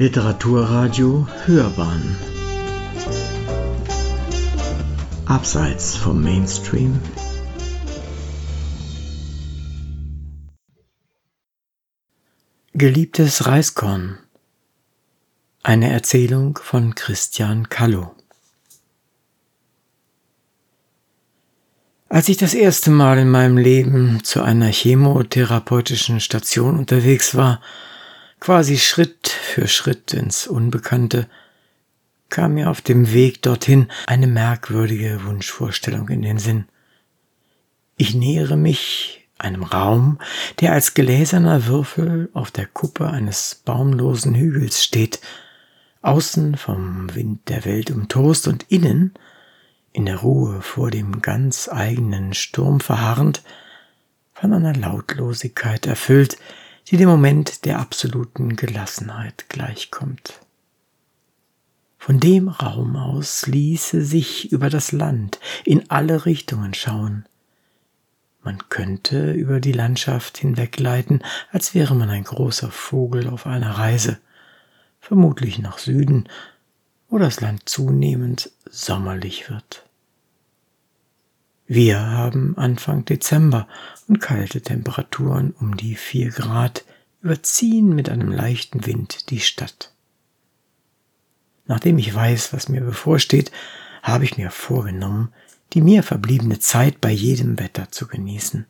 Literaturradio Hörbahn. Abseits vom Mainstream. Geliebtes Reiskorn. Eine Erzählung von Christian Kallo. Als ich das erste Mal in meinem Leben zu einer chemotherapeutischen Station unterwegs war, quasi Schritt für Schritt ins Unbekannte, kam mir auf dem Weg dorthin eine merkwürdige Wunschvorstellung in den Sinn. Ich nähere mich einem Raum, der als gläserner Würfel auf der Kuppe eines baumlosen Hügels steht, außen vom Wind der Welt umtost und innen, in der Ruhe vor dem ganz eigenen Sturm verharrend, von einer Lautlosigkeit erfüllt, die dem Moment der absoluten Gelassenheit gleichkommt. Von dem Raum aus ließe sich über das Land in alle Richtungen schauen. Man könnte über die Landschaft hinwegleiten, als wäre man ein großer Vogel auf einer Reise, vermutlich nach Süden, wo das Land zunehmend sommerlich wird. Wir haben Anfang Dezember und kalte Temperaturen um die vier Grad überziehen mit einem leichten Wind die Stadt. Nachdem ich weiß, was mir bevorsteht, habe ich mir vorgenommen, die mir verbliebene Zeit bei jedem Wetter zu genießen.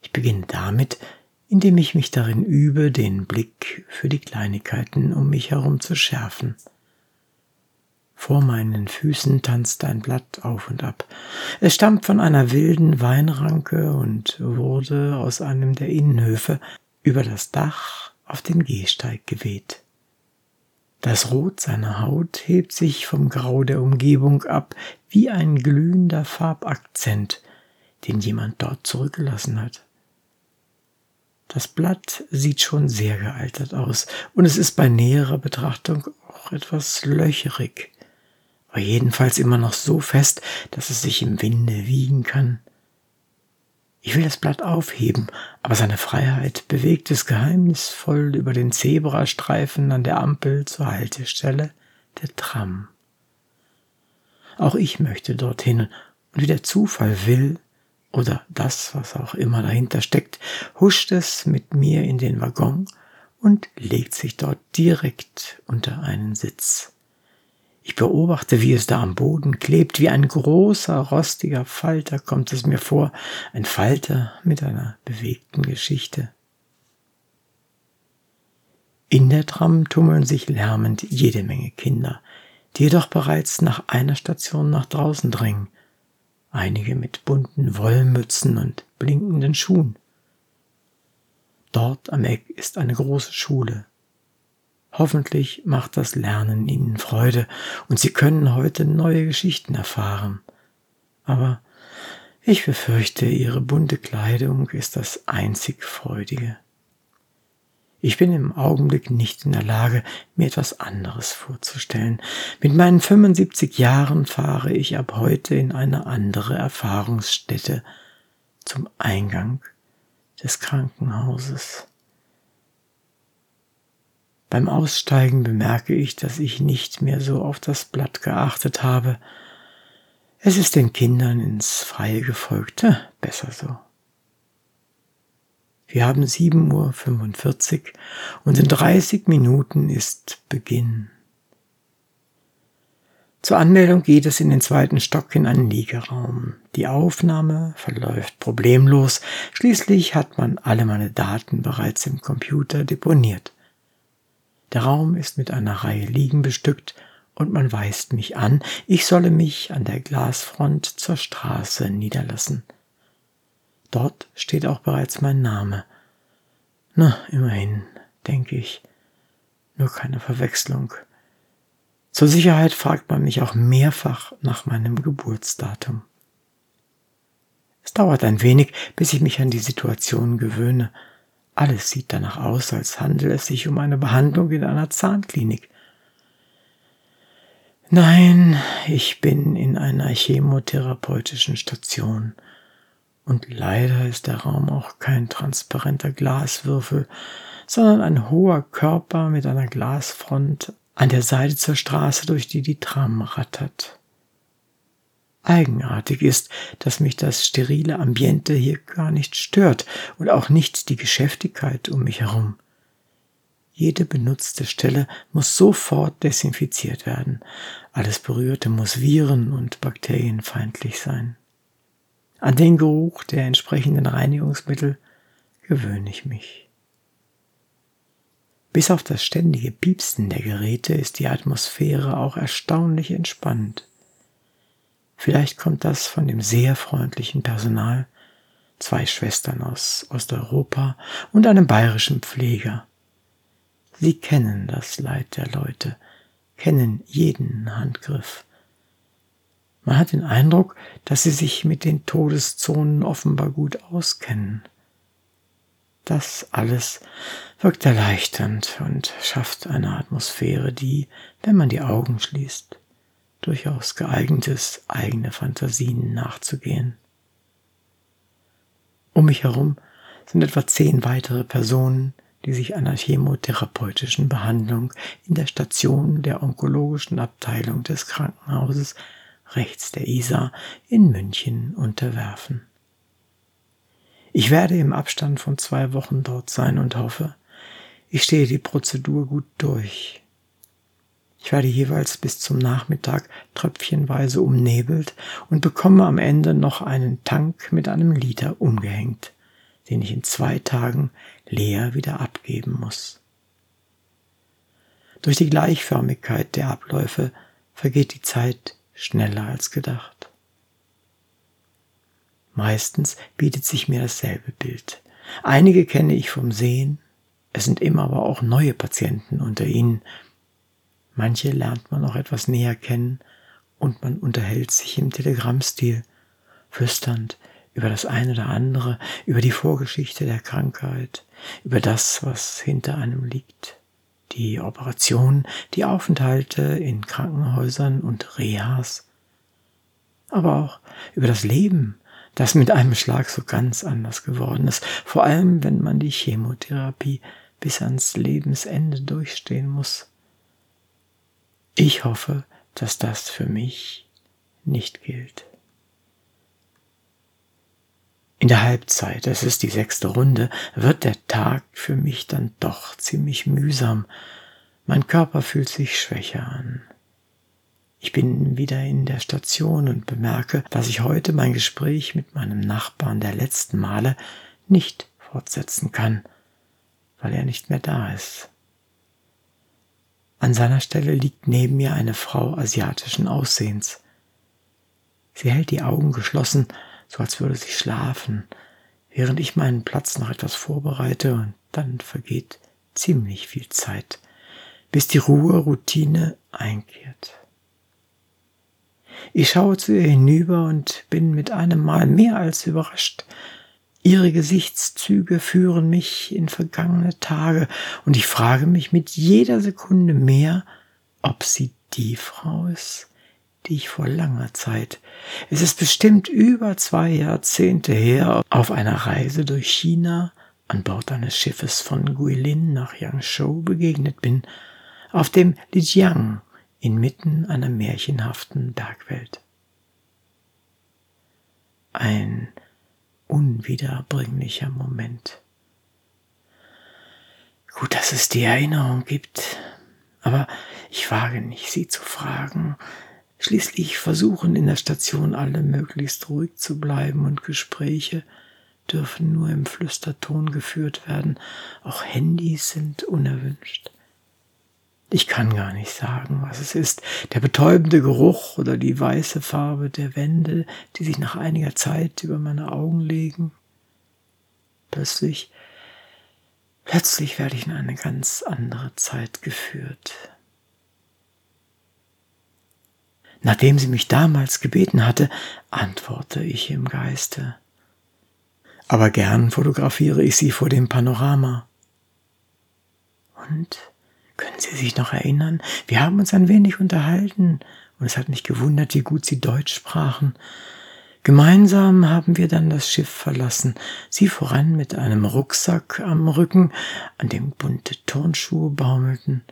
Ich beginne damit, indem ich mich darin übe, den Blick für die Kleinigkeiten um mich herum zu schärfen. Vor meinen Füßen tanzt ein Blatt auf und ab. Es stammt von einer wilden Weinranke und wurde aus einem der Innenhöfe über das Dach auf den Gehsteig geweht. Das Rot seiner Haut hebt sich vom Grau der Umgebung ab wie ein glühender Farbakzent, den jemand dort zurückgelassen hat. Das Blatt sieht schon sehr gealtert aus und es ist bei näherer Betrachtung auch etwas löcherig aber jedenfalls immer noch so fest, dass es sich im Winde wiegen kann. Ich will das Blatt aufheben, aber seine Freiheit bewegt es geheimnisvoll über den Zebrastreifen an der Ampel zur Haltestelle der Tram. Auch ich möchte dorthin, und wie der Zufall will, oder das, was auch immer dahinter steckt, huscht es mit mir in den Waggon und legt sich dort direkt unter einen Sitz. Ich beobachte, wie es da am Boden klebt, wie ein großer, rostiger Falter kommt es mir vor, ein Falter mit einer bewegten Geschichte. In der Tram tummeln sich lärmend jede Menge Kinder, die jedoch bereits nach einer Station nach draußen drängen, einige mit bunten Wollmützen und blinkenden Schuhen. Dort am Eck ist eine große Schule, Hoffentlich macht das Lernen Ihnen Freude und Sie können heute neue Geschichten erfahren. Aber ich befürchte, Ihre bunte Kleidung ist das einzig Freudige. Ich bin im Augenblick nicht in der Lage, mir etwas anderes vorzustellen. Mit meinen 75 Jahren fahre ich ab heute in eine andere Erfahrungsstätte zum Eingang des Krankenhauses. Beim Aussteigen bemerke ich, dass ich nicht mehr so auf das Blatt geachtet habe. Es ist den Kindern ins Freie gefolgt. Besser so. Wir haben 7.45 Uhr und in 30 Minuten ist Beginn. Zur Anmeldung geht es in den zweiten Stock in einen Liegeraum. Die Aufnahme verläuft problemlos. Schließlich hat man alle meine Daten bereits im Computer deponiert. Der Raum ist mit einer Reihe Liegen bestückt und man weist mich an, ich solle mich an der Glasfront zur Straße niederlassen. Dort steht auch bereits mein Name. Na, immerhin, denke ich. Nur keine Verwechslung. Zur Sicherheit fragt man mich auch mehrfach nach meinem Geburtsdatum. Es dauert ein wenig, bis ich mich an die Situation gewöhne. Alles sieht danach aus, als handele es sich um eine Behandlung in einer Zahnklinik. Nein, ich bin in einer chemotherapeutischen Station Und leider ist der Raum auch kein transparenter Glaswürfel, sondern ein hoher Körper mit einer Glasfront an der Seite zur Straße, durch die die Tram rattert. Eigenartig ist, dass mich das sterile Ambiente hier gar nicht stört und auch nicht die Geschäftigkeit um mich herum. Jede benutzte Stelle muss sofort desinfiziert werden. Alles Berührte muss viren- und bakterienfeindlich sein. An den Geruch der entsprechenden Reinigungsmittel gewöhne ich mich. Bis auf das ständige Piepsen der Geräte ist die Atmosphäre auch erstaunlich entspannt. Vielleicht kommt das von dem sehr freundlichen Personal, zwei Schwestern aus Osteuropa und einem bayerischen Pfleger. Sie kennen das Leid der Leute, kennen jeden Handgriff, man hat den Eindruck, dass sie sich mit den Todeszonen offenbar gut auskennen. Das alles wirkt erleichternd und schafft eine Atmosphäre, die, wenn man die Augen schließt, durchaus geeignet ist, eigene Fantasien nachzugehen. Um mich herum sind etwa zehn weitere Personen, die sich einer chemotherapeutischen Behandlung in der Station der onkologischen Abteilung des Krankenhauses rechts der Isar in München unterwerfen. Ich werde im Abstand von zwei Wochen dort sein und hoffe, ich stehe die Prozedur gut durch. Ich werde jeweils bis zum Nachmittag tröpfchenweise umnebelt und bekomme am Ende noch einen Tank mit einem Liter umgehängt, den ich in zwei Tagen leer wieder abgeben muss. Durch die Gleichförmigkeit der Abläufe vergeht die Zeit schneller als gedacht. Meistens bietet sich mir dasselbe Bild. Einige kenne ich vom Sehen, es sind immer aber auch neue Patienten unter ihnen. Manche lernt man auch etwas näher kennen und man unterhält sich im Telegrammstil, flüsternd über das eine oder andere, über die Vorgeschichte der Krankheit, über das, was hinter einem liegt. Die Operationen, die Aufenthalte in Krankenhäusern und Rehas, aber auch über das Leben, das mit einem Schlag so ganz anders geworden ist, vor allem wenn man die Chemotherapie bis ans Lebensende durchstehen muss. Ich hoffe, dass das für mich nicht gilt. In der Halbzeit, es ist die sechste Runde, wird der Tag für mich dann doch ziemlich mühsam. Mein Körper fühlt sich schwächer an. Ich bin wieder in der Station und bemerke, dass ich heute mein Gespräch mit meinem Nachbarn der letzten Male nicht fortsetzen kann, weil er nicht mehr da ist. An seiner Stelle liegt neben mir eine Frau asiatischen Aussehens. Sie hält die Augen geschlossen so als würde sie schlafen, während ich meinen Platz noch etwas vorbereite und dann vergeht ziemlich viel Zeit, bis die Ruhe Routine einkehrt. Ich schaue zu ihr hinüber und bin mit einem Mal mehr als überrascht. Ihre Gesichtszüge führen mich in vergangene Tage und ich frage mich mit jeder Sekunde mehr, ob sie die Frau ist, die ich vor langer Zeit, es ist bestimmt über zwei Jahrzehnte her, auf einer Reise durch China an Bord eines Schiffes von Guilin nach Yangzhou begegnet bin, auf dem Lijiang inmitten einer märchenhaften Bergwelt. Ein unwiederbringlicher Moment. Gut, dass es die Erinnerung gibt, aber ich wage nicht, sie zu fragen, Schließlich versuchen in der Station alle möglichst ruhig zu bleiben und Gespräche dürfen nur im Flüsterton geführt werden. Auch Handys sind unerwünscht. Ich kann gar nicht sagen, was es ist. Der betäubende Geruch oder die weiße Farbe der Wände, die sich nach einiger Zeit über meine Augen legen. Plötzlich, plötzlich werde ich in eine ganz andere Zeit geführt. Nachdem sie mich damals gebeten hatte, antworte ich im Geiste. Aber gern fotografiere ich sie vor dem Panorama. Und können Sie sich noch erinnern? Wir haben uns ein wenig unterhalten und es hat mich gewundert, wie gut Sie Deutsch sprachen. Gemeinsam haben wir dann das Schiff verlassen, sie voran mit einem Rucksack am Rücken, an dem bunte Turnschuhe baumelten.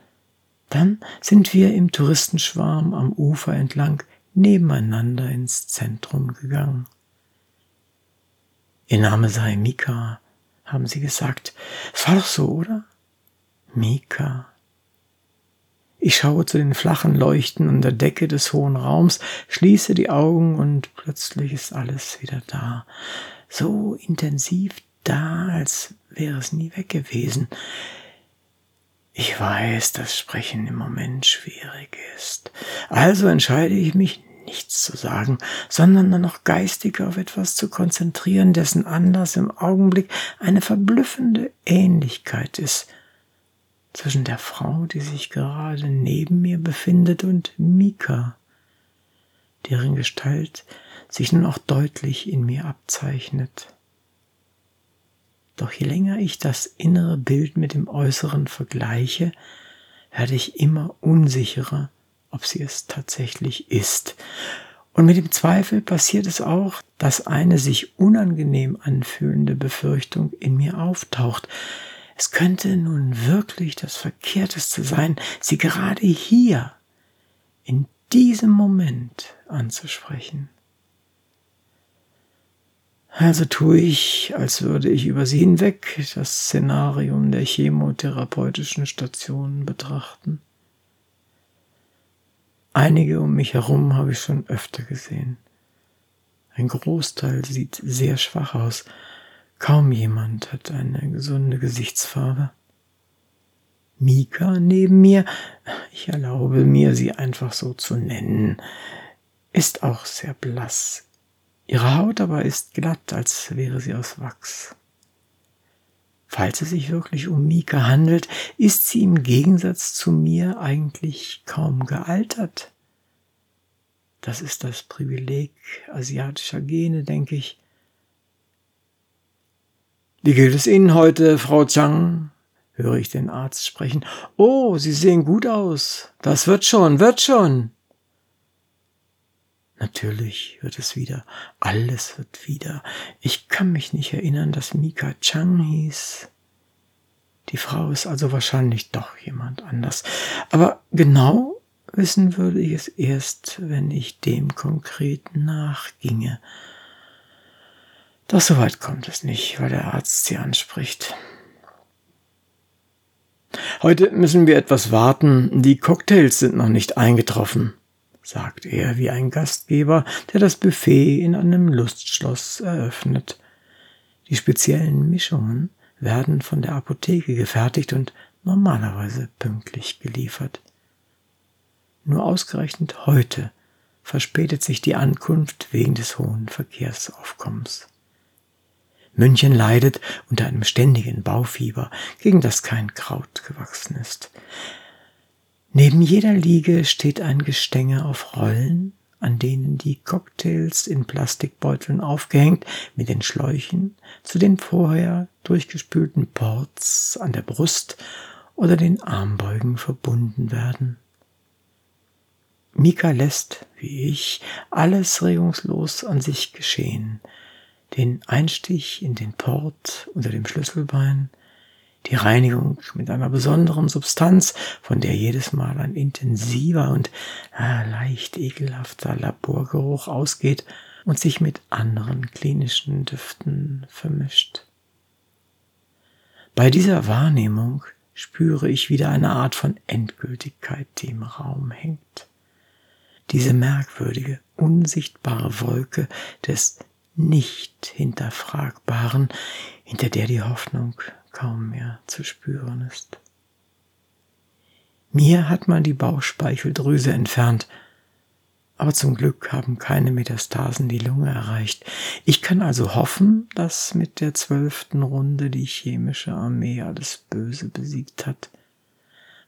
Dann sind wir im Touristenschwarm am Ufer entlang nebeneinander ins Zentrum gegangen. Ihr Name sei Mika, haben sie gesagt. Es war doch so, oder? Mika. Ich schaue zu den flachen Leuchten an der Decke des hohen Raums, schließe die Augen und plötzlich ist alles wieder da. So intensiv da, als wäre es nie weg gewesen. Ich weiß, dass Sprechen im Moment schwierig ist. Also entscheide ich mich nichts zu sagen, sondern nur noch geistig auf etwas zu konzentrieren, dessen Anlass im Augenblick eine verblüffende Ähnlichkeit ist zwischen der Frau, die sich gerade neben mir befindet, und Mika, deren Gestalt sich nun auch deutlich in mir abzeichnet. Doch je länger ich das innere Bild mit dem äußeren vergleiche, werde ich immer unsicherer, ob sie es tatsächlich ist. Und mit dem Zweifel passiert es auch, dass eine sich unangenehm anfühlende Befürchtung in mir auftaucht, es könnte nun wirklich das Verkehrteste sein, sie gerade hier, in diesem Moment anzusprechen. Also tue ich, als würde ich über sie hinweg das Szenarium der chemotherapeutischen Stationen betrachten. Einige um mich herum habe ich schon öfter gesehen. Ein Großteil sieht sehr schwach aus, Kaum jemand hat eine gesunde Gesichtsfarbe. Mika neben mir, ich erlaube mir, sie einfach so zu nennen, ist auch sehr blass. Ihre Haut aber ist glatt, als wäre sie aus Wachs. Falls es sich wirklich um Mika handelt, ist sie im Gegensatz zu mir eigentlich kaum gealtert. Das ist das Privileg asiatischer Gene, denke ich. Wie geht es Ihnen heute, Frau Chang? höre ich den Arzt sprechen. Oh, Sie sehen gut aus. Das wird schon, wird schon. Natürlich wird es wieder. Alles wird wieder. Ich kann mich nicht erinnern, dass Mika Chang hieß. Die Frau ist also wahrscheinlich doch jemand anders. Aber genau wissen würde ich es erst, wenn ich dem konkret nachginge. Doch so weit kommt es nicht, weil der Arzt sie anspricht. Heute müssen wir etwas warten, die Cocktails sind noch nicht eingetroffen, sagt er wie ein Gastgeber, der das Buffet in einem Lustschloss eröffnet. Die speziellen Mischungen werden von der Apotheke gefertigt und normalerweise pünktlich geliefert. Nur ausgerechnet heute verspätet sich die Ankunft wegen des hohen Verkehrsaufkommens. München leidet unter einem ständigen Baufieber, gegen das kein Kraut gewachsen ist. Neben jeder Liege steht ein Gestänge auf Rollen, an denen die Cocktails in Plastikbeuteln aufgehängt mit den Schläuchen zu den vorher durchgespülten Ports an der Brust oder den Armbeugen verbunden werden. Mika lässt, wie ich, alles regungslos an sich geschehen, den Einstich in den Port unter dem Schlüsselbein, die Reinigung mit einer besonderen Substanz, von der jedes Mal ein intensiver und äh, leicht ekelhafter Laborgeruch ausgeht und sich mit anderen klinischen Düften vermischt. Bei dieser Wahrnehmung spüre ich wieder eine Art von Endgültigkeit, die im Raum hängt. Diese merkwürdige, unsichtbare Wolke des nicht hinterfragbaren, hinter der die Hoffnung kaum mehr zu spüren ist. Mir hat man die Bauchspeicheldrüse entfernt, aber zum Glück haben keine Metastasen die Lunge erreicht. Ich kann also hoffen, dass mit der zwölften Runde die chemische Armee alles Böse besiegt hat,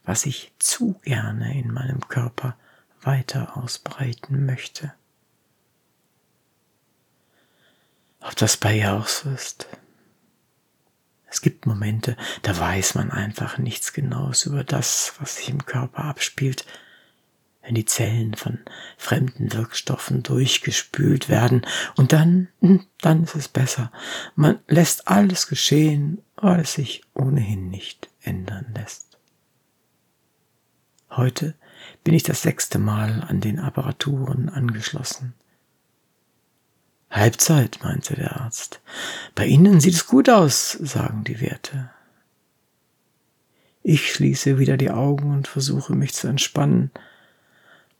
was ich zu gerne in meinem Körper weiter ausbreiten möchte. Ob das bei ihr auch so ist. Es gibt Momente, da weiß man einfach nichts Genaues über das, was sich im Körper abspielt. wenn die Zellen von fremden Wirkstoffen durchgespült werden. Und dann, hm, dann ist es besser. Man lässt alles geschehen, weil es sich ohnehin nicht ändern lässt. Heute bin ich das sechste Mal an den Apparaturen angeschlossen. Halbzeit, meinte der Arzt. Bei Ihnen sieht es gut aus, sagen die Werte. Ich schließe wieder die Augen und versuche mich zu entspannen.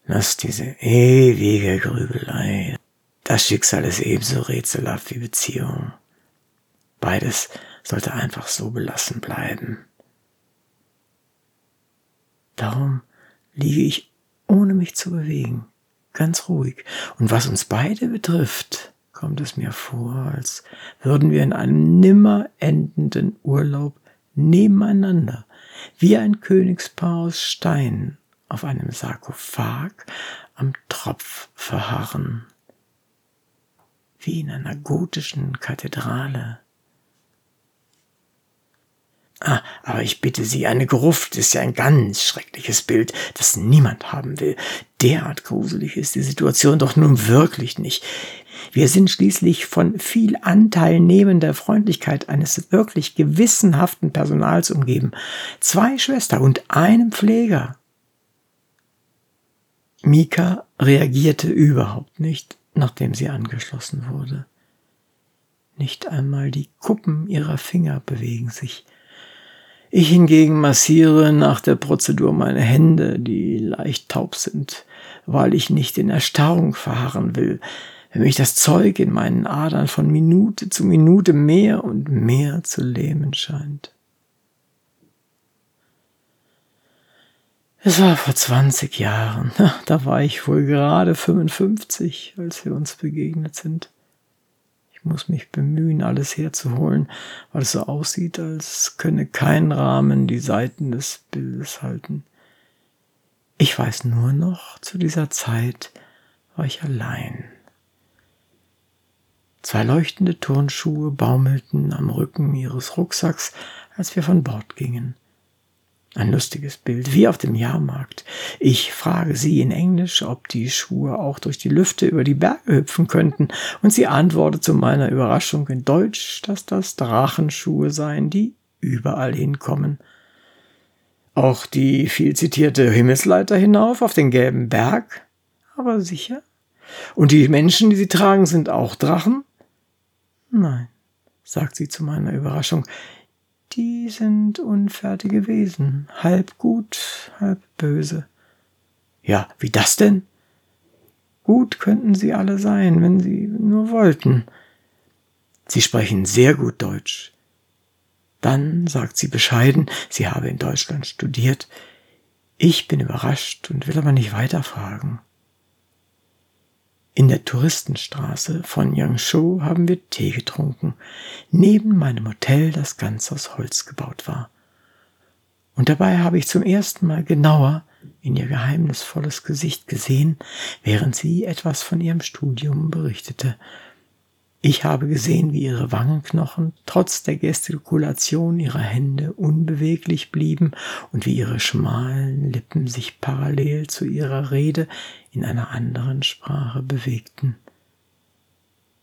Lass diese ewige Grübelei. Das Schicksal ist ebenso rätselhaft wie Beziehung. Beides sollte einfach so belassen bleiben. Darum liege ich ohne mich zu bewegen, ganz ruhig. Und was uns beide betrifft, kommt es mir vor, als würden wir in einem nimmer endenden Urlaub nebeneinander, wie ein Königspaar aus Stein auf einem Sarkophag am Tropf verharren, wie in einer gotischen Kathedrale. Ah, aber ich bitte Sie, eine Gruft ist ja ein ganz schreckliches Bild, das niemand haben will. Derart gruselig ist die Situation doch nun wirklich nicht. Wir sind schließlich von viel anteilnehmender Freundlichkeit eines wirklich gewissenhaften Personals umgeben. Zwei Schwestern und einem Pfleger. Mika reagierte überhaupt nicht, nachdem sie angeschlossen wurde. Nicht einmal die Kuppen ihrer Finger bewegen sich. Ich hingegen massiere nach der Prozedur meine Hände, die leicht taub sind, weil ich nicht in Erstarrung verharren will, wenn mich das Zeug in meinen Adern von Minute zu Minute mehr und mehr zu lähmen scheint. Es war vor 20 Jahren. Da war ich wohl gerade 55, als wir uns begegnet sind. Ich muss mich bemühen, alles herzuholen, weil es so aussieht, als könne kein Rahmen die Seiten des Bildes halten. Ich weiß nur noch, zu dieser Zeit war ich allein. Zwei leuchtende Turnschuhe baumelten am Rücken ihres Rucksacks, als wir von Bord gingen. Ein lustiges Bild, wie auf dem Jahrmarkt. Ich frage sie in Englisch, ob die Schuhe auch durch die Lüfte über die Berge hüpfen könnten, und sie antwortet zu meiner Überraschung in Deutsch, dass das Drachenschuhe seien, die überall hinkommen. Auch die viel zitierte Himmelsleiter hinauf auf den gelben Berg? Aber sicher? Und die Menschen, die sie tragen, sind auch Drachen? Nein, sagt sie zu meiner Überraschung die sind unfertige Wesen, halb gut, halb böse. Ja, wie das denn? Gut könnten sie alle sein, wenn sie nur wollten. Sie sprechen sehr gut Deutsch. Dann sagt sie bescheiden, sie habe in Deutschland studiert. Ich bin überrascht und will aber nicht weiterfragen. In der Touristenstraße von Yangshu haben wir Tee getrunken, neben meinem Hotel, das ganz aus Holz gebaut war. Und dabei habe ich zum ersten Mal genauer in ihr geheimnisvolles Gesicht gesehen, während sie etwas von ihrem Studium berichtete ich habe gesehen, wie ihre Wangenknochen trotz der Gestikulation ihrer Hände unbeweglich blieben und wie ihre schmalen Lippen sich parallel zu ihrer Rede in einer anderen Sprache bewegten.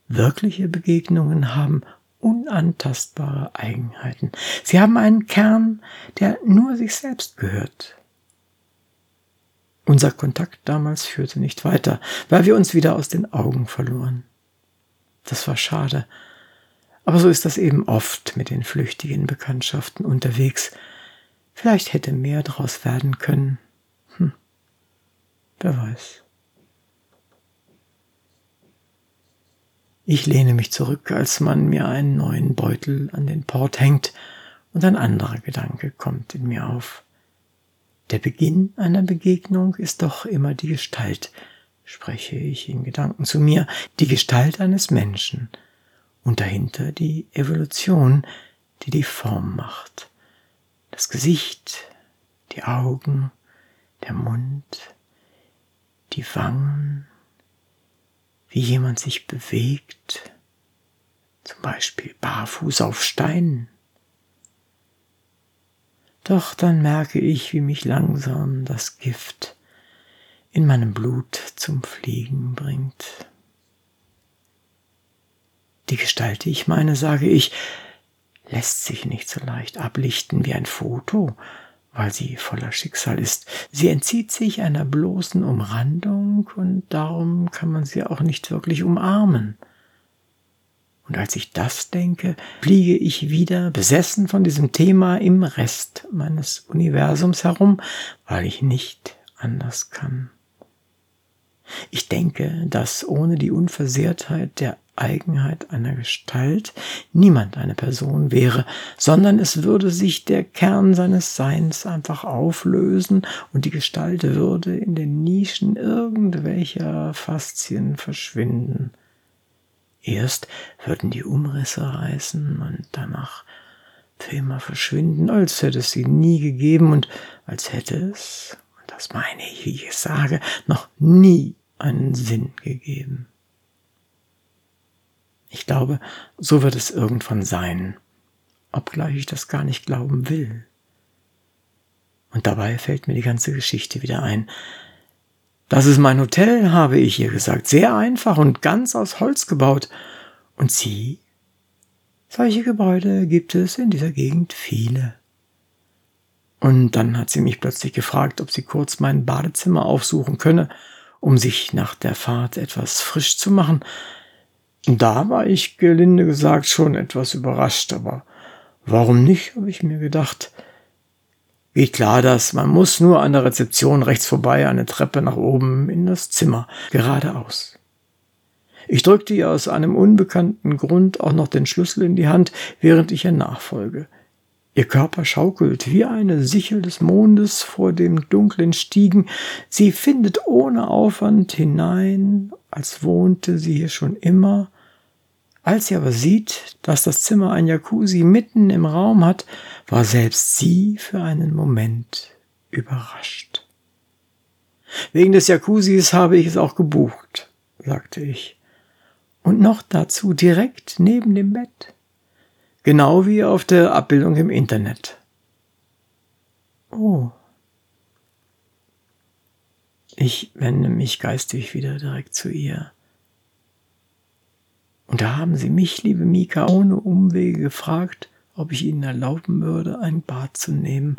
Wirkliche Begegnungen haben unantastbare Eigenheiten. Sie haben einen Kern, der nur sich selbst gehört. Unser Kontakt damals führte nicht weiter, weil wir uns wieder aus den Augen verloren. Das war schade. Aber so ist das eben oft mit den flüchtigen Bekanntschaften unterwegs. Vielleicht hätte mehr draus werden können. Hm. Wer weiß. Ich lehne mich zurück, als man mir einen neuen Beutel an den Port hängt, und ein anderer Gedanke kommt in mir auf. Der Beginn einer Begegnung ist doch immer die Gestalt, spreche ich in Gedanken zu mir, die Gestalt eines Menschen und dahinter die Evolution, die die Form macht. Das Gesicht, die Augen, der Mund, die Wangen, wie jemand sich bewegt, zum Beispiel barfuß auf Steinen. Doch dann merke ich, wie mich langsam das Gift in meinem Blut zum Fliegen bringt. Die Gestalt, die ich meine, sage ich, lässt sich nicht so leicht ablichten wie ein Foto, weil sie voller Schicksal ist. Sie entzieht sich einer bloßen Umrandung und darum kann man sie auch nicht wirklich umarmen. Und als ich das denke, fliege ich wieder besessen von diesem Thema im Rest meines Universums herum, weil ich nicht anders kann. Ich denke, dass ohne die Unversehrtheit der Eigenheit einer Gestalt niemand eine Person wäre, sondern es würde sich der Kern seines Seins einfach auflösen und die Gestalt würde in den Nischen irgendwelcher Faszien verschwinden. Erst würden die Umrisse reißen und danach für immer verschwinden, als hätte es sie nie gegeben und als hätte es, und das meine ich, wie ich es sage, noch nie einen Sinn gegeben. Ich glaube, so wird es irgendwann sein, obgleich ich das gar nicht glauben will. Und dabei fällt mir die ganze Geschichte wieder ein. Das ist mein Hotel, habe ich ihr gesagt, sehr einfach und ganz aus Holz gebaut. Und sie? Solche Gebäude gibt es in dieser Gegend viele. Und dann hat sie mich plötzlich gefragt, ob sie kurz mein Badezimmer aufsuchen könne, um sich nach der Fahrt etwas frisch zu machen. Da war ich gelinde gesagt schon etwas überrascht, aber warum nicht, habe ich mir gedacht. Geht klar, dass man muss nur an der Rezeption rechts vorbei eine Treppe nach oben in das Zimmer, geradeaus. Ich drückte ihr aus einem unbekannten Grund auch noch den Schlüssel in die Hand, während ich ihr nachfolge. Ihr Körper schaukelt wie eine Sichel des Mondes vor dem dunklen Stiegen. Sie findet ohne Aufwand hinein, als wohnte sie hier schon immer. Als sie aber sieht, dass das Zimmer ein Jacuzzi mitten im Raum hat, war selbst sie für einen Moment überrascht. Wegen des Jacuzzis habe ich es auch gebucht, sagte ich. Und noch dazu direkt neben dem Bett genau wie auf der Abbildung im Internet. Oh. Ich wende mich geistig wieder direkt zu ihr. Und da haben sie mich, liebe Mika, ohne Umwege gefragt, ob ich ihnen erlauben würde, ein Bad zu nehmen,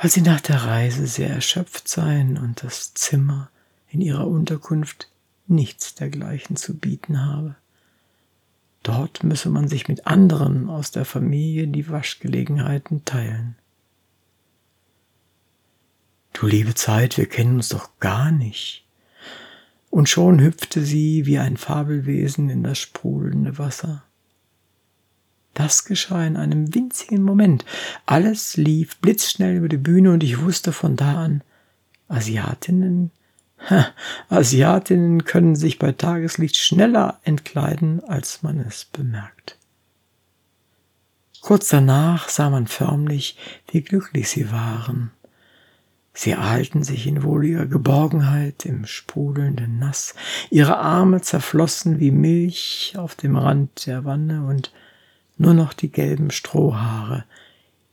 weil sie nach der Reise sehr erschöpft seien und das Zimmer in ihrer Unterkunft nichts dergleichen zu bieten habe. Dort müsse man sich mit anderen aus der Familie die Waschgelegenheiten teilen. Du liebe Zeit, wir kennen uns doch gar nicht. Und schon hüpfte sie wie ein Fabelwesen in das sprudelnde Wasser. Das geschah in einem winzigen Moment. Alles lief blitzschnell über die Bühne und ich wusste von da an, Asiatinnen Asiatinnen können sich bei Tageslicht schneller entkleiden, als man es bemerkt. Kurz danach sah man förmlich, wie glücklich sie waren. Sie erhalten sich in wohliger Geborgenheit im sprudelnden Nass, ihre Arme zerflossen wie Milch auf dem Rand der Wanne und nur noch die gelben Strohhaare,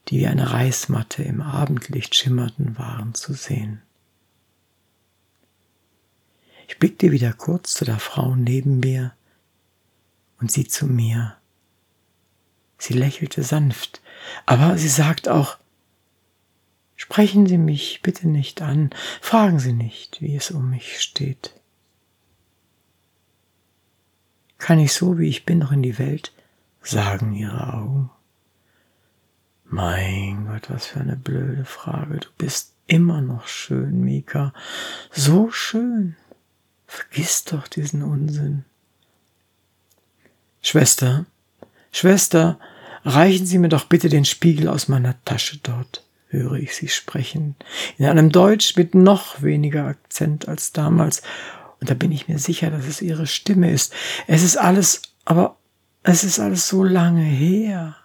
die wie eine Reismatte im Abendlicht schimmerten, waren zu sehen. Ich blickte wieder kurz zu der Frau neben mir und sie zu mir. Sie lächelte sanft, aber sie sagt auch, Sprechen Sie mich bitte nicht an, fragen Sie nicht, wie es um mich steht. Kann ich so, wie ich bin, noch in die Welt, sagen Ihre Augen. Mein Gott, was für eine blöde Frage. Du bist immer noch schön, Mika. So schön. Vergiss doch diesen Unsinn. Schwester, Schwester, reichen Sie mir doch bitte den Spiegel aus meiner Tasche dort, höre ich sie sprechen, in einem Deutsch mit noch weniger Akzent als damals, und da bin ich mir sicher, dass es ihre Stimme ist. Es ist alles, aber es ist alles so lange her.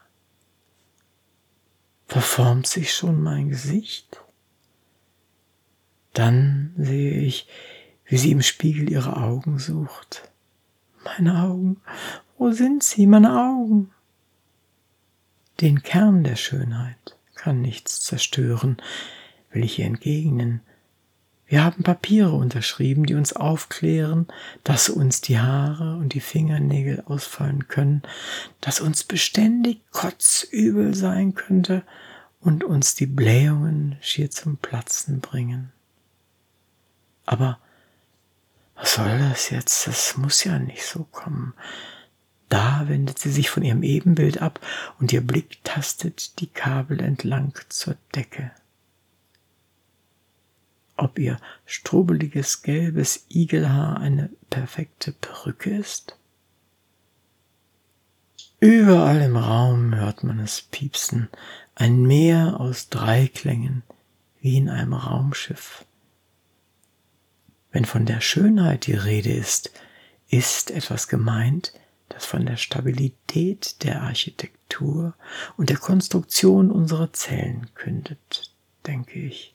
Verformt sich schon mein Gesicht? Dann sehe ich, wie sie im Spiegel ihre Augen sucht. Meine Augen, wo sind sie, meine Augen? Den Kern der Schönheit kann nichts zerstören, will ich ihr entgegnen. Wir haben Papiere unterschrieben, die uns aufklären, dass uns die Haare und die Fingernägel ausfallen können, dass uns beständig kotzübel sein könnte und uns die Blähungen schier zum Platzen bringen. Aber was soll das jetzt? Das muss ja nicht so kommen. Da wendet sie sich von ihrem Ebenbild ab und ihr Blick tastet die Kabel entlang zur Decke ob ihr strubeliges gelbes Igelhaar eine perfekte Perücke ist? Überall im Raum hört man es piepsen, ein Meer aus Dreiklängen, wie in einem Raumschiff. Wenn von der Schönheit die Rede ist, ist etwas gemeint, das von der Stabilität der Architektur und der Konstruktion unserer Zellen kündet, denke ich.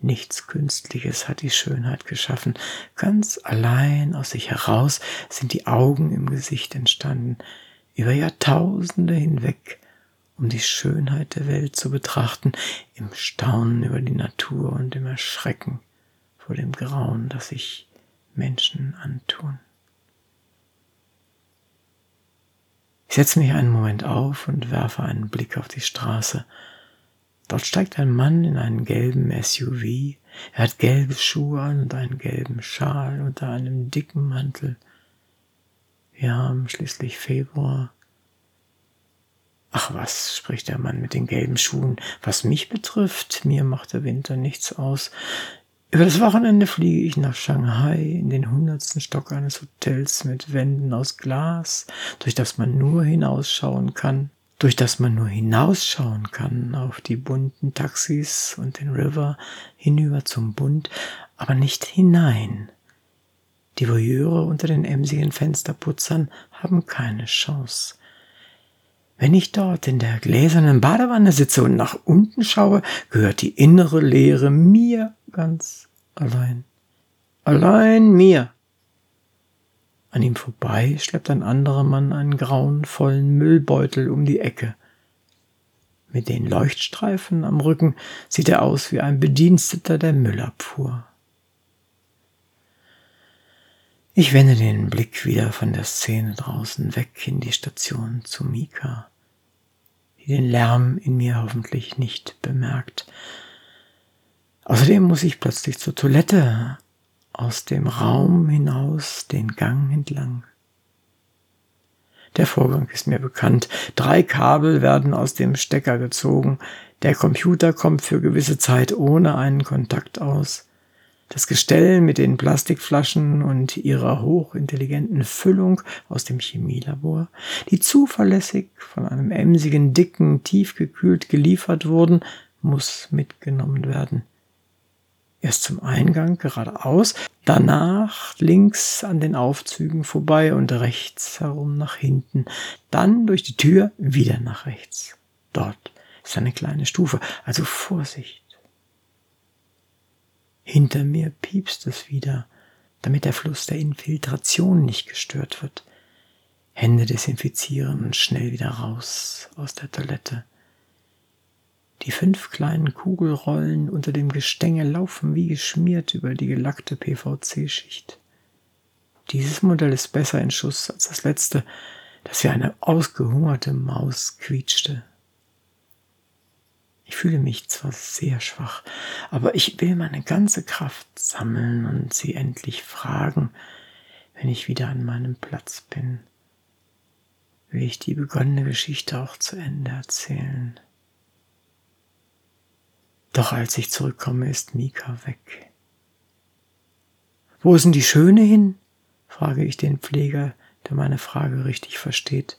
Nichts Künstliches hat die Schönheit geschaffen. Ganz allein aus sich heraus sind die Augen im Gesicht entstanden, über Jahrtausende hinweg, um die Schönheit der Welt zu betrachten, im Staunen über die Natur und im Erschrecken vor dem Grauen, das sich Menschen antun. Setze mich einen Moment auf und werfe einen Blick auf die Straße. Dort steigt ein Mann in einen gelben SUV. Er hat gelbe Schuhe an und einen gelben Schal unter einem dicken Mantel. Wir haben schließlich Februar. Ach was, spricht der Mann mit den gelben Schuhen. Was mich betrifft, mir macht der Winter nichts aus. Über das Wochenende fliege ich nach Shanghai in den hundertsten Stock eines Hotels mit Wänden aus Glas, durch das man nur hinausschauen kann durch das man nur hinausschauen kann auf die bunten Taxis und den River hinüber zum Bund, aber nicht hinein. Die Voyeure unter den emsigen Fensterputzern haben keine Chance. Wenn ich dort in der gläsernen Badewanne sitze und nach unten schaue, gehört die innere Leere mir ganz allein. Allein mir. An ihm vorbei schleppt ein anderer Mann einen grauen, vollen Müllbeutel um die Ecke. Mit den Leuchtstreifen am Rücken sieht er aus wie ein Bediensteter der Müllabfuhr. Ich wende den Blick wieder von der Szene draußen weg in die Station zu Mika, die den Lärm in mir hoffentlich nicht bemerkt. Außerdem muss ich plötzlich zur Toilette, aus dem Raum hinaus den Gang entlang. Der Vorgang ist mir bekannt. Drei Kabel werden aus dem Stecker gezogen. Der Computer kommt für gewisse Zeit ohne einen Kontakt aus. Das Gestell mit den Plastikflaschen und ihrer hochintelligenten Füllung aus dem Chemielabor, die zuverlässig von einem emsigen Dicken tiefgekühlt geliefert wurden, muss mitgenommen werden. Erst zum Eingang geradeaus, danach links an den Aufzügen vorbei und rechts herum nach hinten, dann durch die Tür wieder nach rechts. Dort ist eine kleine Stufe, also Vorsicht. Hinter mir piepst es wieder, damit der Fluss der Infiltration nicht gestört wird. Hände desinfizieren und schnell wieder raus aus der Toilette. Die fünf kleinen Kugelrollen unter dem Gestänge laufen wie geschmiert über die gelackte PVC-Schicht. Dieses Modell ist besser in Schuss als das letzte, das wie eine ausgehungerte Maus quietschte. Ich fühle mich zwar sehr schwach, aber ich will meine ganze Kraft sammeln und sie endlich fragen, wenn ich wieder an meinem Platz bin. Will ich die begonnene Geschichte auch zu Ende erzählen? Doch als ich zurückkomme, ist Mika weg. Wo ist denn die Schöne hin? frage ich den Pfleger, der meine Frage richtig versteht.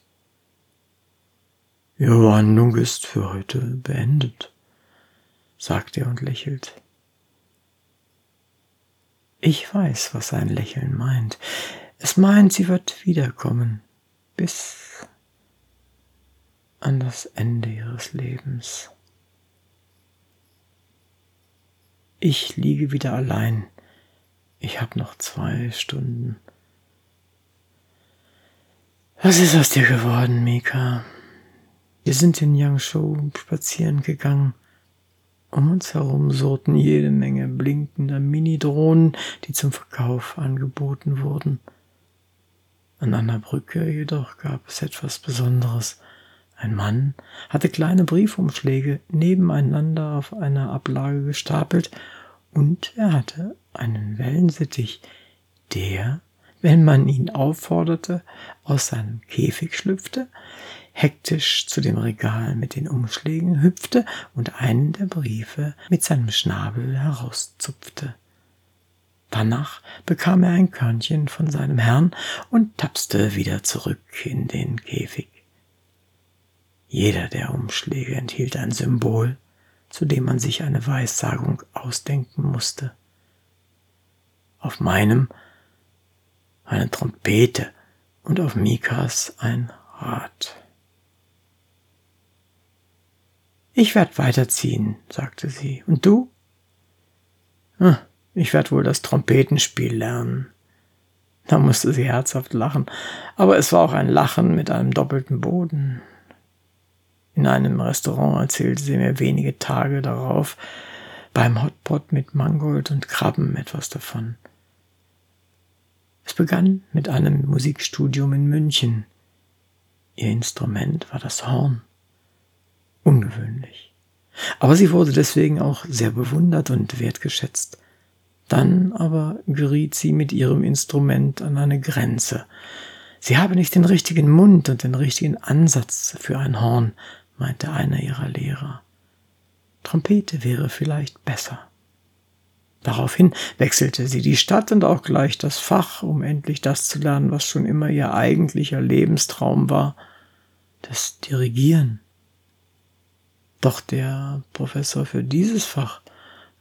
Ihre Wandlung ist für heute beendet, sagt er und lächelt. Ich weiß, was sein Lächeln meint. Es meint, sie wird wiederkommen, bis an das Ende ihres Lebens. Ich liege wieder allein. Ich habe noch zwei Stunden. Was ist aus dir geworden, Mika? Wir sind in Yangzhou spazieren gegangen. Um uns herum surrten jede Menge blinkender Mini-Drohnen, die zum Verkauf angeboten wurden. An einer Brücke jedoch gab es etwas Besonderes. Ein Mann hatte kleine Briefumschläge nebeneinander auf einer Ablage gestapelt und er hatte einen Wellensittich, der, wenn man ihn aufforderte, aus seinem Käfig schlüpfte, hektisch zu dem Regal mit den Umschlägen hüpfte und einen der Briefe mit seinem Schnabel herauszupfte. Danach bekam er ein Körnchen von seinem Herrn und tapste wieder zurück in den Käfig. Jeder der Umschläge enthielt ein Symbol, zu dem man sich eine Weissagung ausdenken musste. Auf meinem eine Trompete und auf Mikas ein Rad. Ich werd weiterziehen, sagte sie. Und du? Hm, ich werd wohl das Trompetenspiel lernen. Da musste sie herzhaft lachen, aber es war auch ein Lachen mit einem doppelten Boden. In einem Restaurant erzählte sie mir wenige Tage darauf beim Hotpot mit Mangold und Krabben etwas davon. Es begann mit einem Musikstudium in München. Ihr Instrument war das Horn. Ungewöhnlich. Aber sie wurde deswegen auch sehr bewundert und wertgeschätzt. Dann aber geriet sie mit ihrem Instrument an eine Grenze. Sie habe nicht den richtigen Mund und den richtigen Ansatz für ein Horn, meinte einer ihrer Lehrer. Trompete wäre vielleicht besser. Daraufhin wechselte sie die Stadt und auch gleich das Fach, um endlich das zu lernen, was schon immer ihr eigentlicher Lebenstraum war, das Dirigieren. Doch der Professor für dieses Fach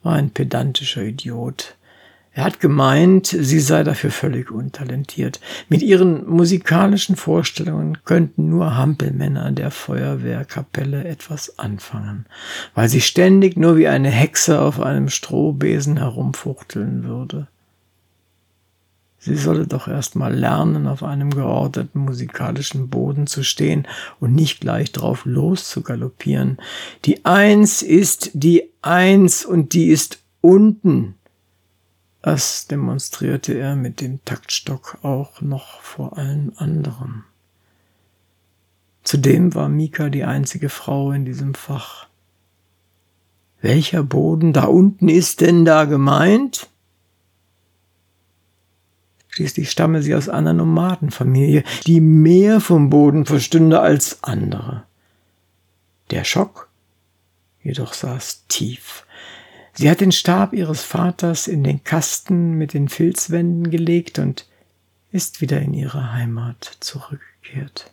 war ein pedantischer Idiot, er hat gemeint, sie sei dafür völlig untalentiert. Mit ihren musikalischen Vorstellungen könnten nur Hampelmänner der Feuerwehrkapelle etwas anfangen, weil sie ständig nur wie eine Hexe auf einem Strohbesen herumfuchteln würde. Sie solle doch erst mal lernen, auf einem geordneten musikalischen Boden zu stehen und nicht gleich drauf los zu galoppieren. Die Eins ist die Eins und die ist unten. Das demonstrierte er mit dem Taktstock auch noch vor allen anderen. Zudem war Mika die einzige Frau in diesem Fach. Welcher Boden da unten ist denn da gemeint? Schließlich stamme sie aus einer Nomadenfamilie, die mehr vom Boden verstünde als andere. Der Schock jedoch saß tief. Sie hat den Stab ihres Vaters in den Kasten mit den Filzwänden gelegt und ist wieder in ihre Heimat zurückgekehrt.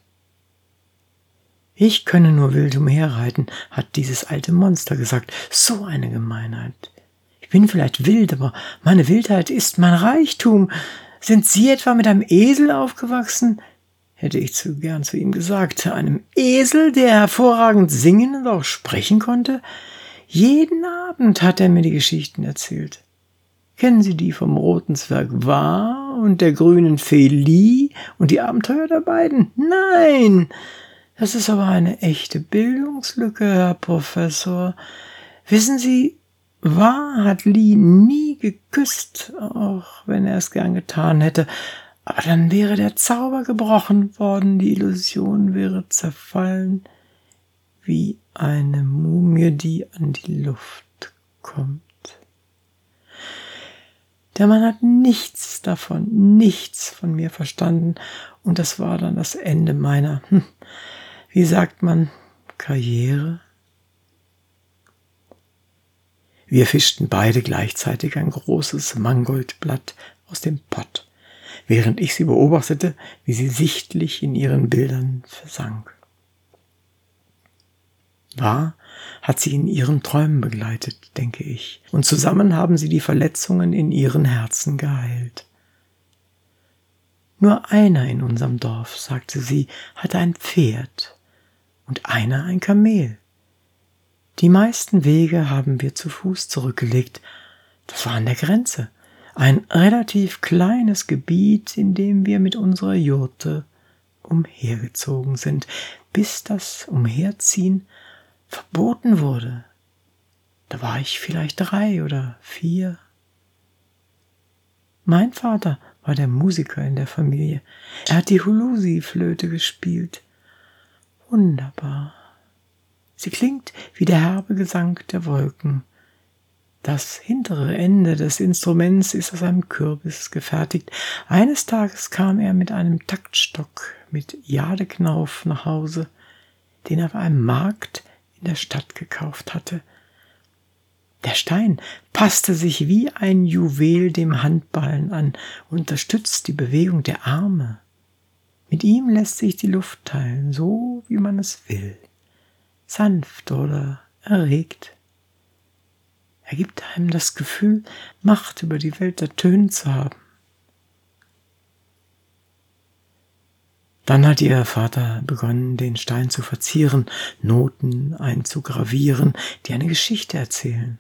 Ich könne nur wild umherreiten, hat dieses alte Monster gesagt. So eine Gemeinheit. Ich bin vielleicht wild, aber meine Wildheit ist mein Reichtum. Sind Sie etwa mit einem Esel aufgewachsen? hätte ich zu gern zu ihm gesagt. Einem Esel, der hervorragend singen und auch sprechen konnte? Jeden Abend hat er mir die Geschichten erzählt. Kennen Sie die vom roten Zwerg War und der grünen Fee Lee und die Abenteuer der beiden? Nein! Das ist aber eine echte Bildungslücke, Herr Professor. Wissen Sie, War hat Lee nie geküsst, auch wenn er es gern getan hätte. Aber dann wäre der Zauber gebrochen worden, die Illusion wäre zerfallen wie eine Mumie, die an die Luft kommt. Der Mann hat nichts davon, nichts von mir verstanden, und das war dann das Ende meiner, hm, wie sagt man, Karriere. Wir fischten beide gleichzeitig ein großes Mangoldblatt aus dem Pott, während ich sie beobachtete, wie sie sichtlich in ihren Bildern versank war, hat sie in ihren Träumen begleitet, denke ich, und zusammen haben sie die Verletzungen in ihren Herzen geheilt. Nur einer in unserem Dorf, sagte sie, hatte ein Pferd und einer ein Kamel. Die meisten Wege haben wir zu Fuß zurückgelegt. Das war an der Grenze. Ein relativ kleines Gebiet, in dem wir mit unserer Jurte umhergezogen sind, bis das Umherziehen verboten wurde. Da war ich vielleicht drei oder vier. Mein Vater war der Musiker in der Familie. Er hat die Hulusi-Flöte gespielt. Wunderbar. Sie klingt wie der herbe Gesang der Wolken. Das hintere Ende des Instruments ist aus einem Kürbis gefertigt. Eines Tages kam er mit einem Taktstock mit Jadeknauf nach Hause, den er auf einem Markt in der Stadt gekauft hatte. Der Stein passte sich wie ein Juwel dem Handballen an unterstützt die Bewegung der Arme. Mit ihm lässt sich die Luft teilen, so wie man es will, sanft oder erregt. Er gibt einem das Gefühl, Macht über die Welt der zu haben. Dann hat ihr Vater begonnen, den Stein zu verzieren, Noten einzugravieren, die eine Geschichte erzählen.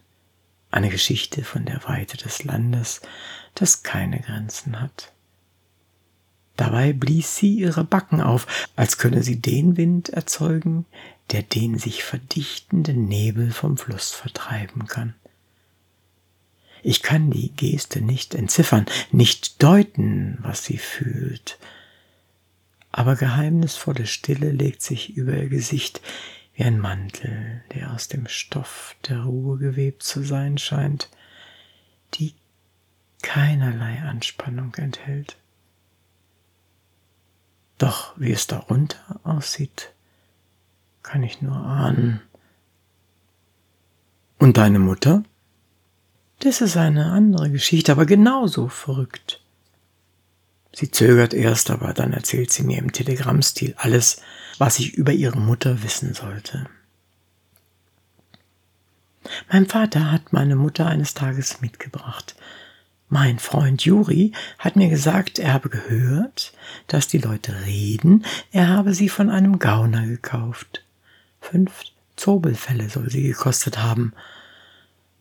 Eine Geschichte von der Weite des Landes, das keine Grenzen hat. Dabei blies sie ihre Backen auf, als könne sie den Wind erzeugen, der den sich verdichtenden Nebel vom Fluss vertreiben kann. Ich kann die Geste nicht entziffern, nicht deuten, was sie fühlt. Aber geheimnisvolle Stille legt sich über ihr Gesicht wie ein Mantel, der aus dem Stoff der Ruhe gewebt zu sein scheint, die keinerlei Anspannung enthält. Doch wie es darunter aussieht, kann ich nur ahnen. Und deine Mutter? Das ist eine andere Geschichte, aber genauso verrückt. Sie zögert erst, aber dann erzählt sie mir im Telegrammstil alles, was ich über ihre Mutter wissen sollte. Mein Vater hat meine Mutter eines Tages mitgebracht. Mein Freund Juri hat mir gesagt, er habe gehört, dass die Leute reden, er habe sie von einem Gauner gekauft. Fünf Zobelfälle soll sie gekostet haben.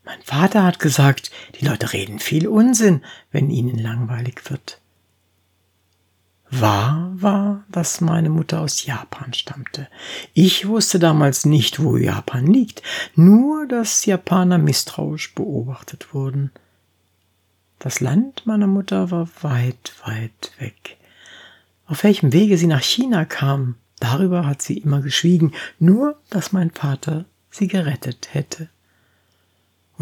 Mein Vater hat gesagt, die Leute reden viel Unsinn, wenn ihnen langweilig wird. Wahr war, dass meine Mutter aus Japan stammte. Ich wusste damals nicht, wo Japan liegt, nur dass Japaner misstrauisch beobachtet wurden. Das Land meiner Mutter war weit, weit weg. Auf welchem Wege sie nach China kam, darüber hat sie immer geschwiegen, nur dass mein Vater sie gerettet hätte.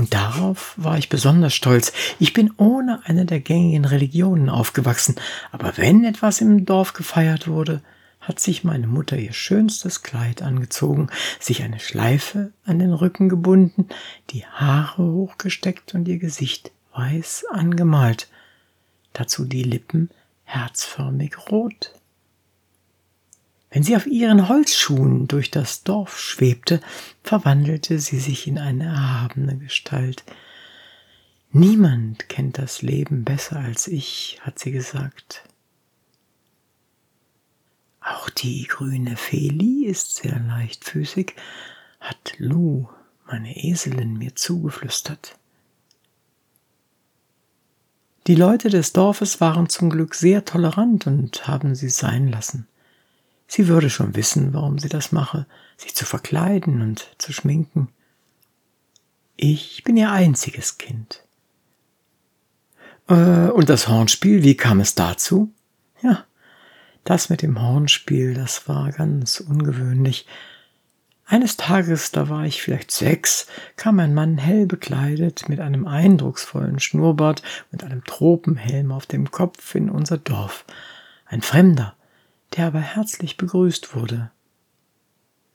Und darauf war ich besonders stolz. Ich bin ohne eine der gängigen Religionen aufgewachsen, aber wenn etwas im Dorf gefeiert wurde, hat sich meine Mutter ihr schönstes Kleid angezogen, sich eine Schleife an den Rücken gebunden, die Haare hochgesteckt und ihr Gesicht weiß angemalt, dazu die Lippen herzförmig rot. Wenn sie auf ihren Holzschuhen durch das Dorf schwebte, verwandelte sie sich in eine erhabene Gestalt. Niemand kennt das Leben besser als ich, hat sie gesagt. Auch die grüne Feli ist sehr leichtfüßig, hat Lu, meine Eselin, mir zugeflüstert. Die Leute des Dorfes waren zum Glück sehr tolerant und haben sie sein lassen. Sie würde schon wissen, warum sie das mache, sich zu verkleiden und zu schminken. Ich bin ihr einziges Kind. Äh, und das Hornspiel, wie kam es dazu? Ja, das mit dem Hornspiel, das war ganz ungewöhnlich. Eines Tages, da war ich vielleicht sechs, kam ein Mann hell bekleidet mit einem eindrucksvollen Schnurrbart und einem Tropenhelm auf dem Kopf in unser Dorf. Ein Fremder, der aber herzlich begrüßt wurde.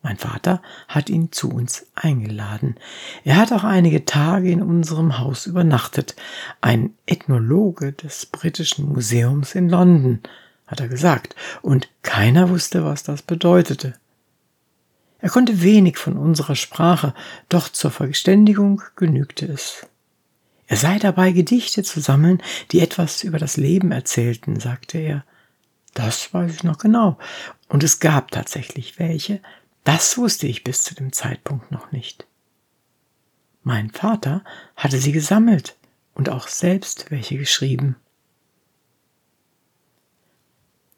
Mein Vater hat ihn zu uns eingeladen. Er hat auch einige Tage in unserem Haus übernachtet. Ein Ethnologe des Britischen Museums in London, hat er gesagt, und keiner wusste, was das bedeutete. Er konnte wenig von unserer Sprache, doch zur Verständigung genügte es. Er sei dabei, Gedichte zu sammeln, die etwas über das Leben erzählten, sagte er. Das weiß ich noch genau. Und es gab tatsächlich welche. Das wusste ich bis zu dem Zeitpunkt noch nicht. Mein Vater hatte sie gesammelt und auch selbst welche geschrieben.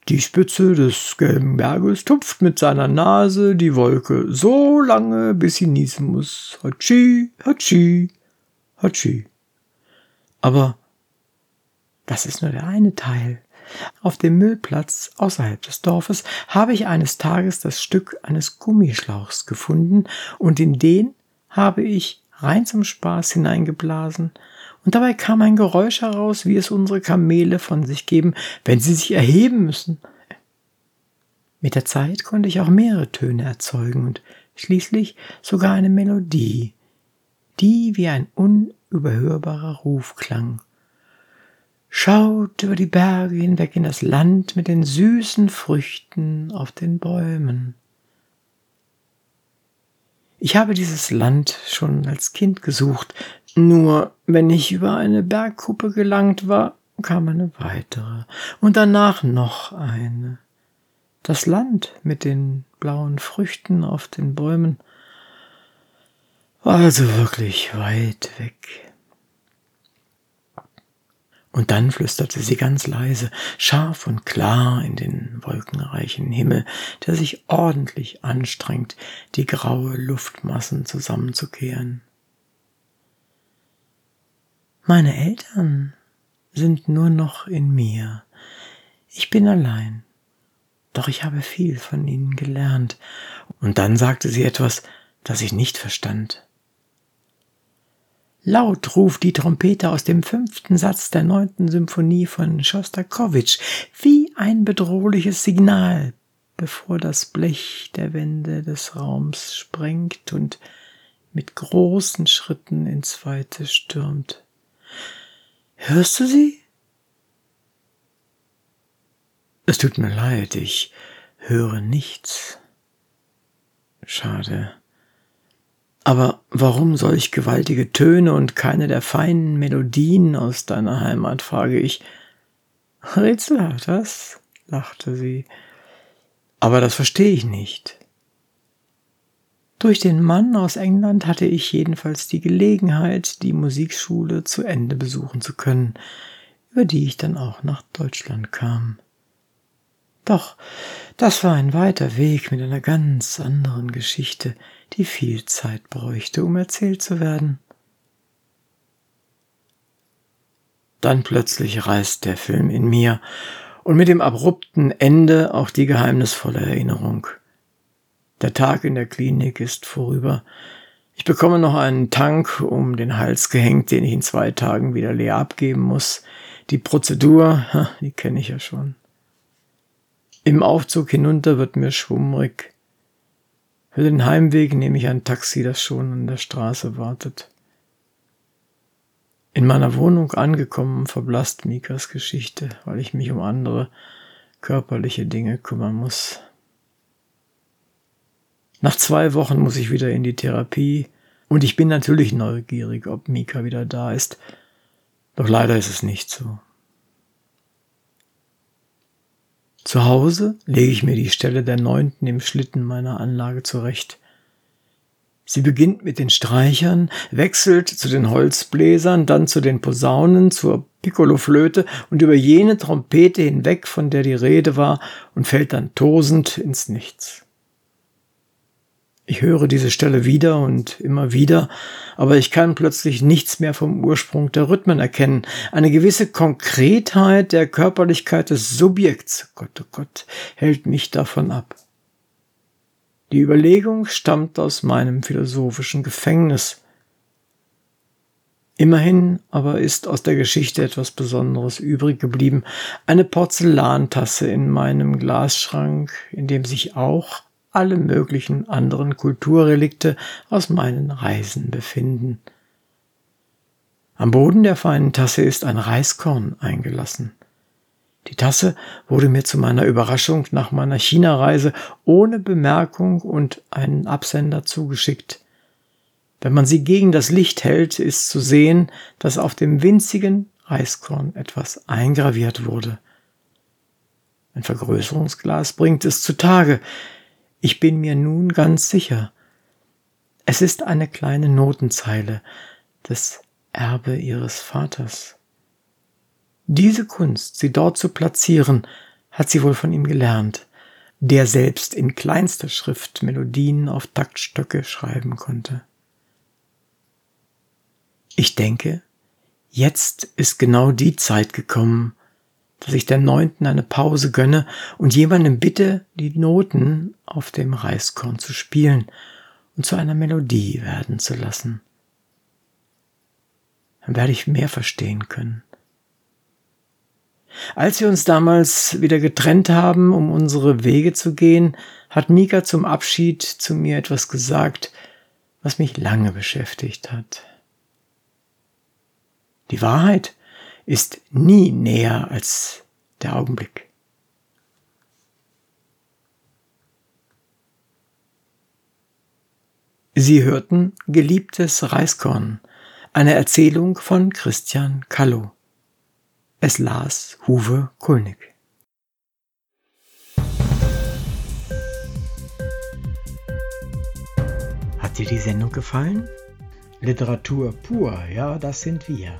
Die Spitze des gelben Berges tupft mit seiner Nase die Wolke so lange, bis sie niesen muss. Hatschi, hatschi, hatschi. Aber das ist nur der eine Teil. Auf dem Müllplatz außerhalb des Dorfes habe ich eines Tages das Stück eines Gummischlauchs gefunden und in den habe ich rein zum Spaß hineingeblasen und dabei kam ein Geräusch heraus, wie es unsere Kamele von sich geben, wenn sie sich erheben müssen. Mit der Zeit konnte ich auch mehrere Töne erzeugen und schließlich sogar eine Melodie, die wie ein unüberhörbarer Ruf klang. Schaut über die Berge hinweg in das Land mit den süßen Früchten auf den Bäumen. Ich habe dieses Land schon als Kind gesucht, nur wenn ich über eine Bergkuppe gelangt war, kam eine weitere und danach noch eine. Das Land mit den blauen Früchten auf den Bäumen war also wirklich weit weg. Und dann flüsterte sie ganz leise, scharf und klar in den wolkenreichen Himmel, der sich ordentlich anstrengt, die graue Luftmassen zusammenzukehren. Meine Eltern sind nur noch in mir. Ich bin allein. Doch ich habe viel von ihnen gelernt. Und dann sagte sie etwas, das ich nicht verstand. Laut ruft die Trompete aus dem fünften Satz der neunten Symphonie von Schostakowitsch wie ein bedrohliches Signal, bevor das Blech der Wände des Raums sprengt und mit großen Schritten ins Weite stürmt. Hörst du sie? Es tut mir leid, ich höre nichts. Schade. Aber warum solch gewaltige Töne und keine der feinen Melodien aus deiner Heimat, frage ich. Rätselhaft, was? lachte sie. Aber das verstehe ich nicht. Durch den Mann aus England hatte ich jedenfalls die Gelegenheit, die Musikschule zu Ende besuchen zu können, über die ich dann auch nach Deutschland kam. Doch, das war ein weiter Weg mit einer ganz anderen Geschichte, die viel Zeit bräuchte, um erzählt zu werden. Dann plötzlich reißt der Film in mir und mit dem abrupten Ende auch die geheimnisvolle Erinnerung. Der Tag in der Klinik ist vorüber. Ich bekomme noch einen Tank um den Hals gehängt, den ich in zwei Tagen wieder leer abgeben muss. Die Prozedur, die kenne ich ja schon. Im Aufzug hinunter wird mir schwummrig. Für den Heimweg nehme ich ein Taxi, das schon an der Straße wartet. In meiner Wohnung angekommen verblasst Mikas Geschichte, weil ich mich um andere körperliche Dinge kümmern muss. Nach zwei Wochen muss ich wieder in die Therapie und ich bin natürlich neugierig, ob Mika wieder da ist. Doch leider ist es nicht so. Zu Hause lege ich mir die Stelle der neunten im Schlitten meiner Anlage zurecht. Sie beginnt mit den Streichern, wechselt zu den Holzbläsern, dann zu den Posaunen, zur Piccoloflöte und über jene Trompete hinweg, von der die Rede war, und fällt dann tosend ins Nichts. Ich höre diese Stelle wieder und immer wieder, aber ich kann plötzlich nichts mehr vom Ursprung der Rhythmen erkennen. Eine gewisse Konkretheit der Körperlichkeit des Subjekts, Gott, oh Gott, hält mich davon ab. Die Überlegung stammt aus meinem philosophischen Gefängnis. Immerhin aber ist aus der Geschichte etwas Besonderes übrig geblieben. Eine Porzellantasse in meinem Glasschrank, in dem sich auch alle möglichen anderen Kulturrelikte aus meinen Reisen befinden. Am Boden der feinen Tasse ist ein Reiskorn eingelassen. Die Tasse wurde mir zu meiner Überraschung nach meiner China-Reise ohne Bemerkung und einen Absender zugeschickt. Wenn man sie gegen das Licht hält, ist zu sehen, dass auf dem winzigen Reiskorn etwas eingraviert wurde. Ein Vergrößerungsglas bringt es zutage. Ich bin mir nun ganz sicher. Es ist eine kleine Notenzeile, das Erbe ihres Vaters. Diese Kunst, sie dort zu platzieren, hat sie wohl von ihm gelernt, der selbst in kleinster Schrift Melodien auf Taktstöcke schreiben konnte. Ich denke, jetzt ist genau die Zeit gekommen, dass ich der Neunten eine Pause gönne und jemandem bitte, die Noten auf dem Reiskorn zu spielen und zu einer Melodie werden zu lassen. Dann werde ich mehr verstehen können. Als wir uns damals wieder getrennt haben, um unsere Wege zu gehen, hat Mika zum Abschied zu mir etwas gesagt, was mich lange beschäftigt hat. Die Wahrheit ist nie näher als der Augenblick. Sie hörten Geliebtes Reiskorn, eine Erzählung von Christian Kallow. Es las Huwe Kulnig. Hat dir die Sendung gefallen? Literatur pur, ja, das sind wir.